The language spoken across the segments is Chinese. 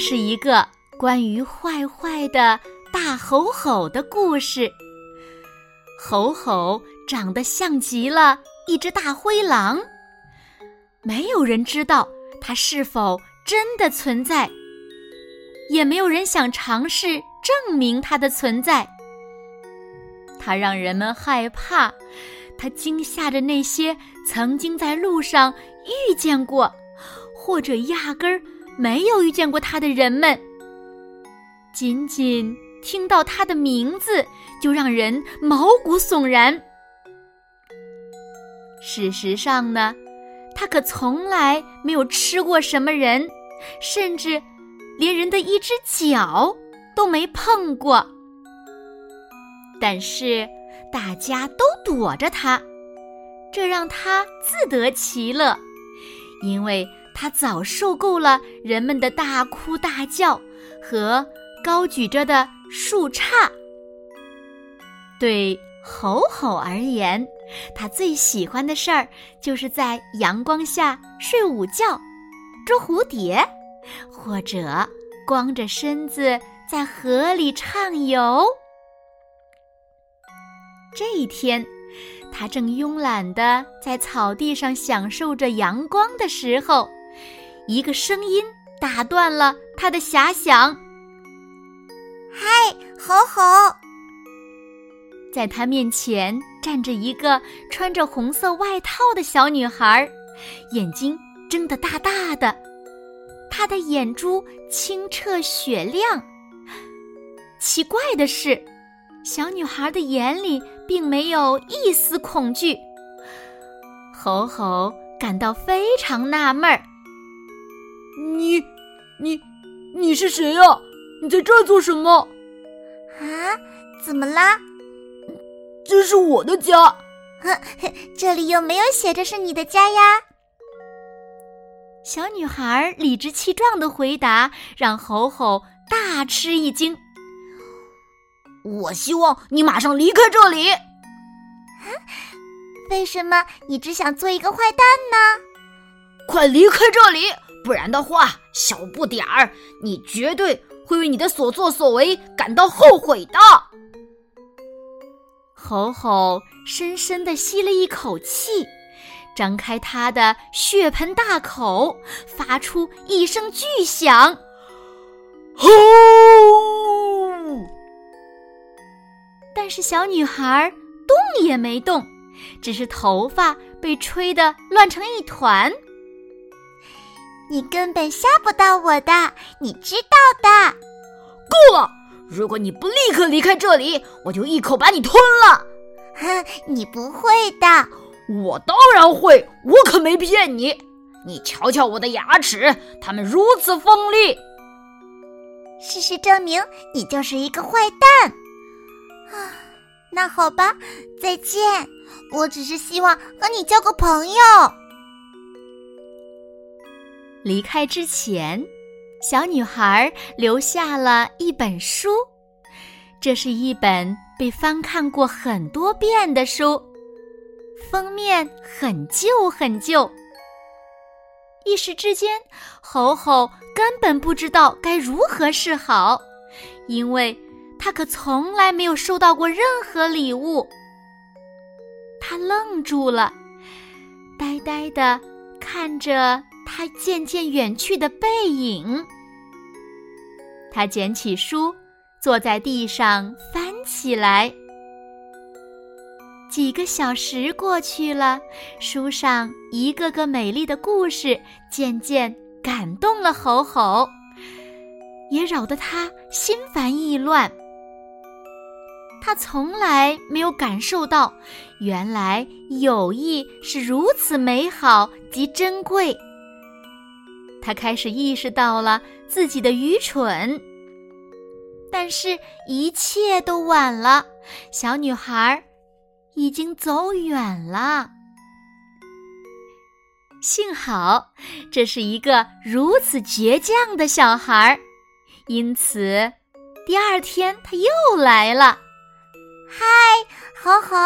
是一个关于坏坏的大吼吼的故事。吼吼长得像极了一只大灰狼，没有人知道它是否真的存在，也没有人想尝试证明它的存在。它让人们害怕，它惊吓着那些曾经在路上遇见过，或者压根儿。没有遇见过他的人们，仅仅听到他的名字就让人毛骨悚然。事实上呢，他可从来没有吃过什么人，甚至连人的一只脚都没碰过。但是大家都躲着他，这让他自得其乐，因为。他早受够了人们的大哭大叫和高举着的树杈。对吼吼而言，他最喜欢的事儿就是在阳光下睡午觉、捉蝴蝶，或者光着身子在河里畅游。这一天，他正慵懒地在草地上享受着阳光的时候。一个声音打断了他的遐想。嗨，猴猴！在他面前站着一个穿着红色外套的小女孩，眼睛睁得大大的，她的眼珠清澈雪亮。奇怪的是，小女孩的眼里并没有一丝恐惧。猴猴感到非常纳闷儿。你，你，你是谁呀？你在这儿做什么？啊？怎么啦？这是我的家。这里又没有写着是你的家呀。小女孩理直气壮的回答，让吼吼大吃一惊。我希望你马上离开这里。为什么你只想做一个坏蛋呢？快离开这里！不然的话，小不点儿，你绝对会为你的所作所为感到后悔的。吼吼深深地吸了一口气，张开他的血盆大口，发出一声巨响，吼！但是小女孩动也没动，只是头发被吹得乱成一团。你根本吓不到我的，你知道的。够了！如果你不立刻离开这里，我就一口把你吞了。哼，你不会的。我当然会，我可没骗你。你瞧瞧我的牙齿，它们如此锋利。事实证明，你就是一个坏蛋。啊，那好吧，再见。我只是希望和你交个朋友。离开之前，小女孩留下了一本书。这是一本被翻看过很多遍的书，封面很旧很旧。一时之间，猴猴根本不知道该如何是好，因为他可从来没有收到过任何礼物。他愣住了，呆呆的看着。他渐渐远去的背影。他捡起书，坐在地上翻起来。几个小时过去了，书上一个个美丽的故事渐渐感动了猴猴，也扰得他心烦意乱。他从来没有感受到，原来友谊是如此美好及珍贵。他开始意识到了自己的愚蠢，但是，一切都晚了。小女孩已经走远了。幸好，这是一个如此倔强的小孩，因此，第二天他又来了。嗨，猴猴，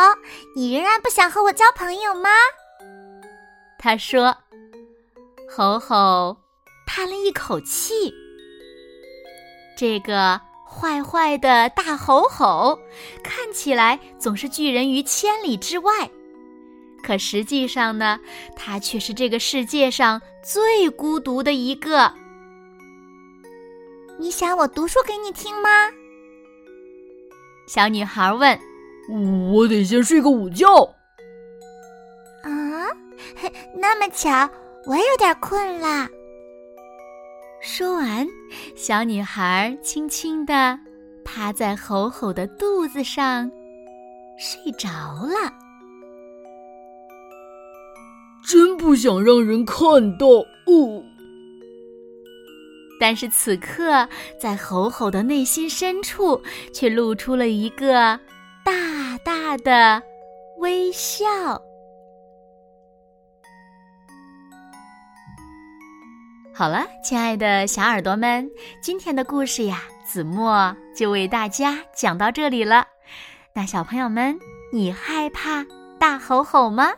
你仍然不想和我交朋友吗？他说：“猴猴。”叹了一口气。这个坏坏的大吼吼，看起来总是拒人于千里之外，可实际上呢，他却是这个世界上最孤独的一个。你想我读书给你听吗？小女孩问。我得先睡个午觉。啊，那么巧，我有点困了。说完，小女孩轻轻地趴在吼吼的肚子上，睡着了。真不想让人看到哦。但是此刻，在吼吼的内心深处，却露出了一个大大的微笑。好了，亲爱的小耳朵们，今天的故事呀，子墨就为大家讲到这里了。那小朋友们，你害怕大吼吼吗？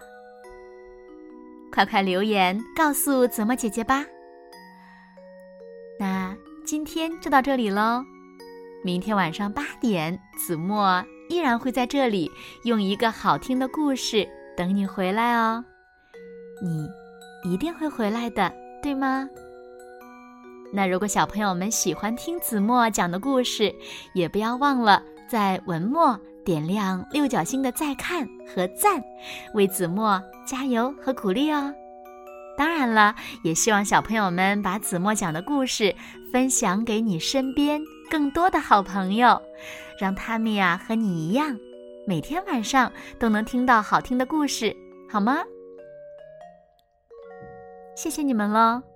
快快留言告诉子墨姐姐吧。那今天就到这里喽，明天晚上八点，子墨依然会在这里用一个好听的故事等你回来哦。你一定会回来的，对吗？那如果小朋友们喜欢听子墨讲的故事，也不要忘了在文末点亮六角星的再看和赞，为子墨加油和鼓励哦。当然了，也希望小朋友们把子墨讲的故事分享给你身边更多的好朋友，让他们呀和你一样，每天晚上都能听到好听的故事，好吗？谢谢你们喽。